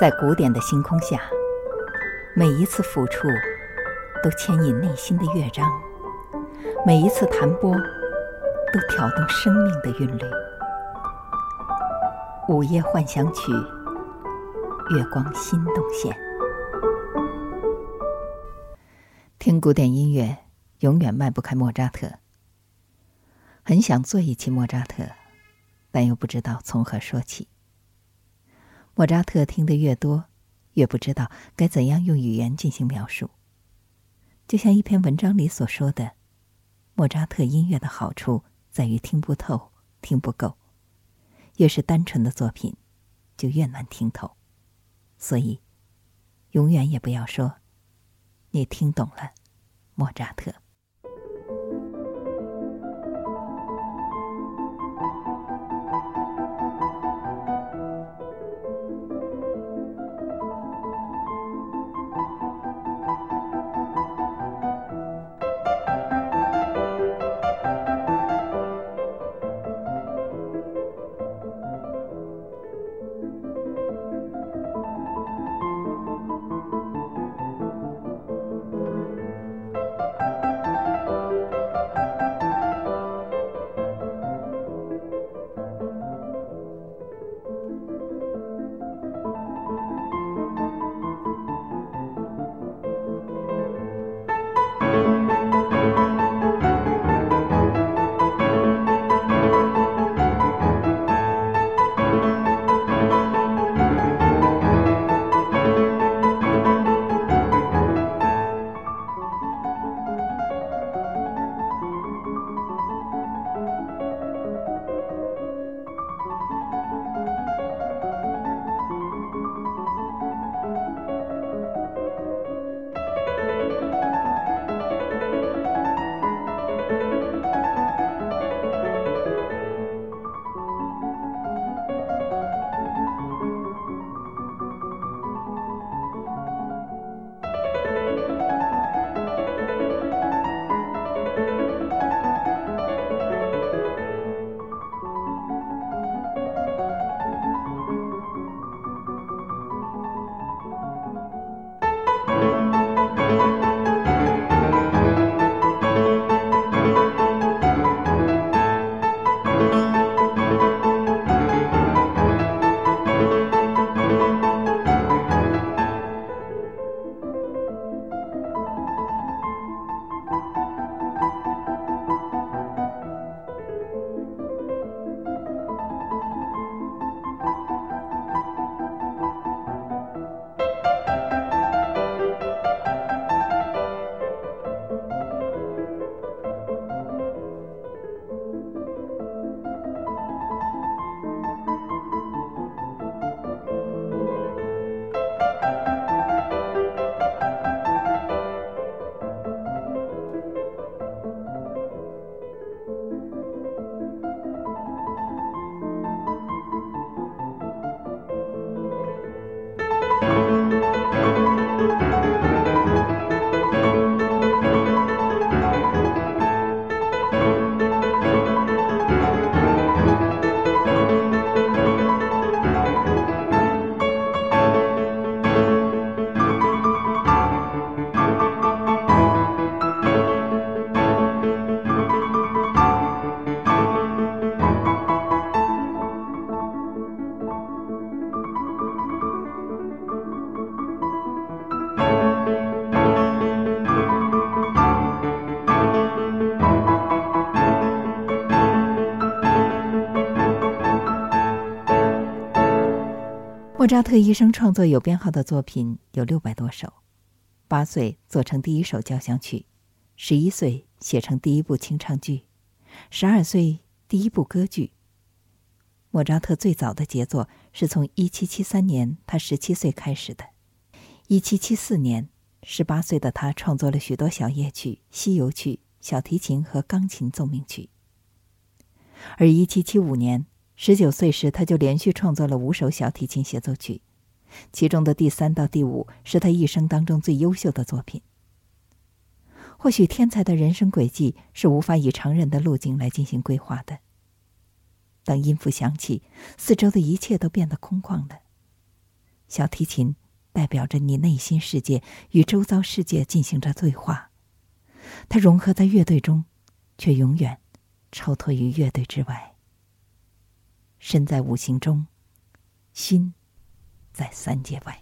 在古典的星空下，每一次抚触都牵引内心的乐章，每一次弹拨都挑动生命的韵律。午夜幻想曲，月光心动线。听古典音乐，永远迈不开莫扎特。很想做一期莫扎特，但又不知道从何说起。莫扎特听得越多，越不知道该怎样用语言进行描述。就像一篇文章里所说的，莫扎特音乐的好处在于听不透、听不够。越是单纯的作品，就越难听透。所以，永远也不要说你听懂了莫扎特。莫扎特一生创作有编号的作品有六百多首。八岁做成第一首交响曲，十一岁写成第一部清唱剧，十二岁第一部歌剧。莫扎特最早的杰作是从一七七三年他十七岁开始的。一七七四年，十八岁的他创作了许多小夜曲、西游曲、小提琴和钢琴奏鸣曲。而一七七五年。十九岁时他就连续创作了五首小提琴协奏曲其中的第三到第五是他一生当中最优秀的作品。或许天才的人生轨迹是无法以常人的路径来进行规划的当音符响起四周的一切都变得空旷了。小提琴代表着你内心世界与周遭世界进行着对话它融合在乐队中却永远超脱于乐队之外。身在五行中心，在三界外。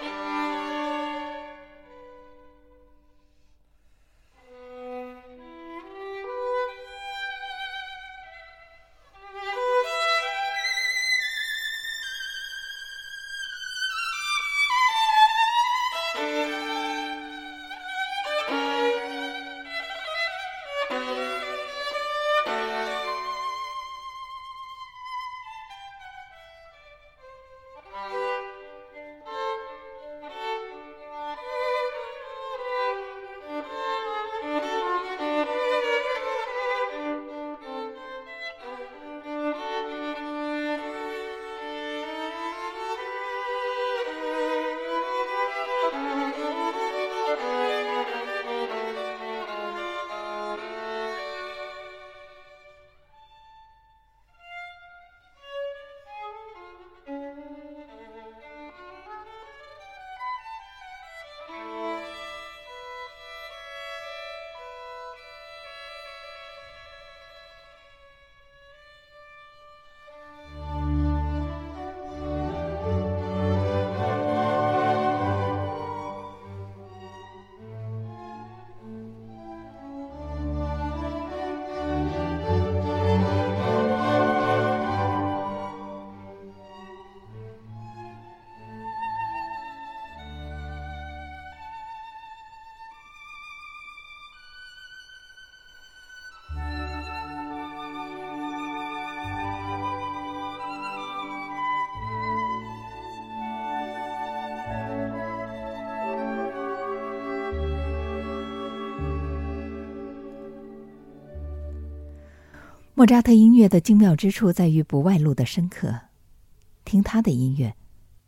Bye. 莫扎特音乐的精妙之处在于不外露的深刻。听他的音乐，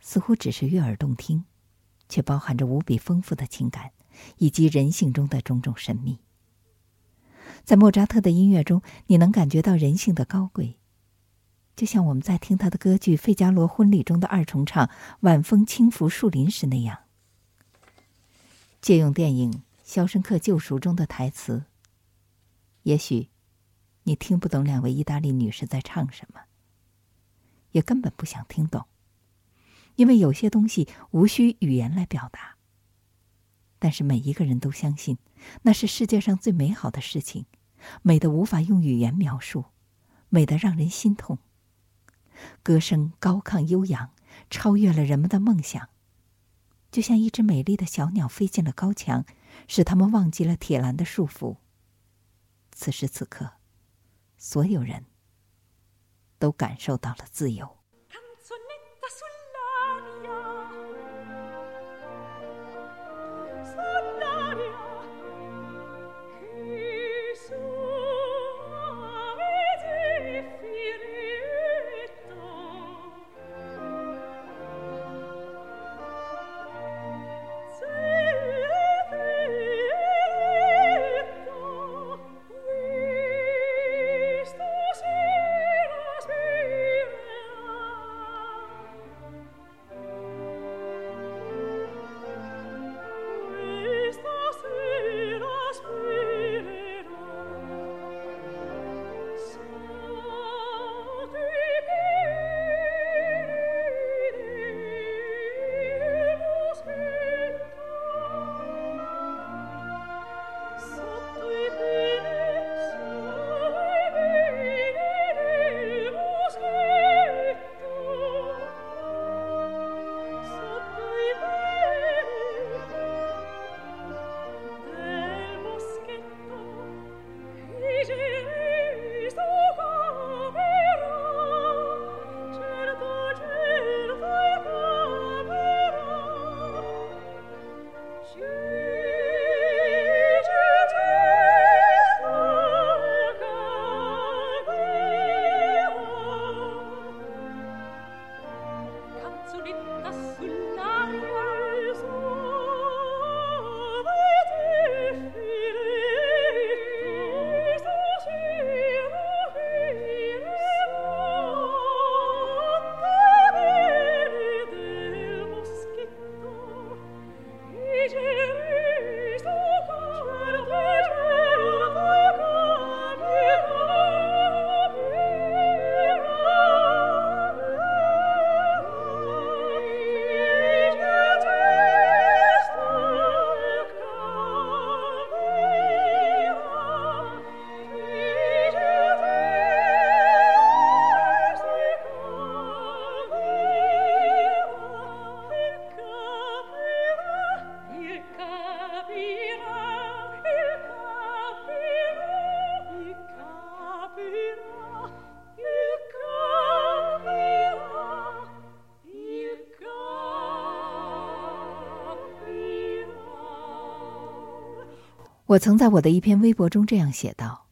似乎只是悦耳动听，却包含着无比丰富的情感，以及人性中的种种神秘。在莫扎特的音乐中，你能感觉到人性的高贵，就像我们在听他的歌剧《费加罗婚礼》中的二重唱“晚风轻拂树林”时那样。借用电影《肖申克救赎》中的台词，也许你听不懂两位意大利女士在唱什么，也根本不想听懂，因为有些东西无需语言来表达。但是每一个人都相信，那是世界上最美好的事情，美的无法用语言描述，美的让人心痛。歌声高亢悠扬，超越了人们的梦想。就像一只美丽的小鸟飞进了高墙，使他们忘记了铁栏的束缚。此时此刻，所有人都感受到了自由。我曾在我的一篇微博中这样写道：“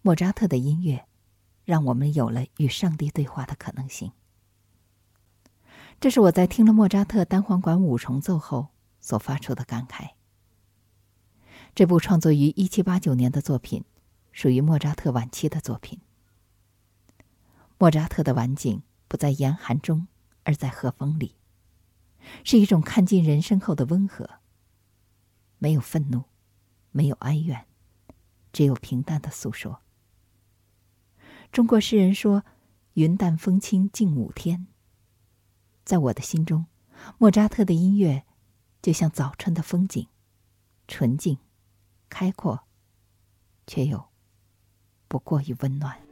莫扎特的音乐，让我们有了与上帝对话的可能性。”这是我在听了莫扎特单簧管五重奏后所发出的感慨。这部创作于一七八九年的作品，属于莫扎特晚期的作品。莫扎特的晚景不在严寒中，而在和风里，是一种看尽人生后的温和，没有愤怒。没有哀怨，只有平淡的诉说。中国诗人说：“云淡风轻近五天。”在我的心中，莫扎特的音乐就像早春的风景，纯净、开阔，却又不过于温暖。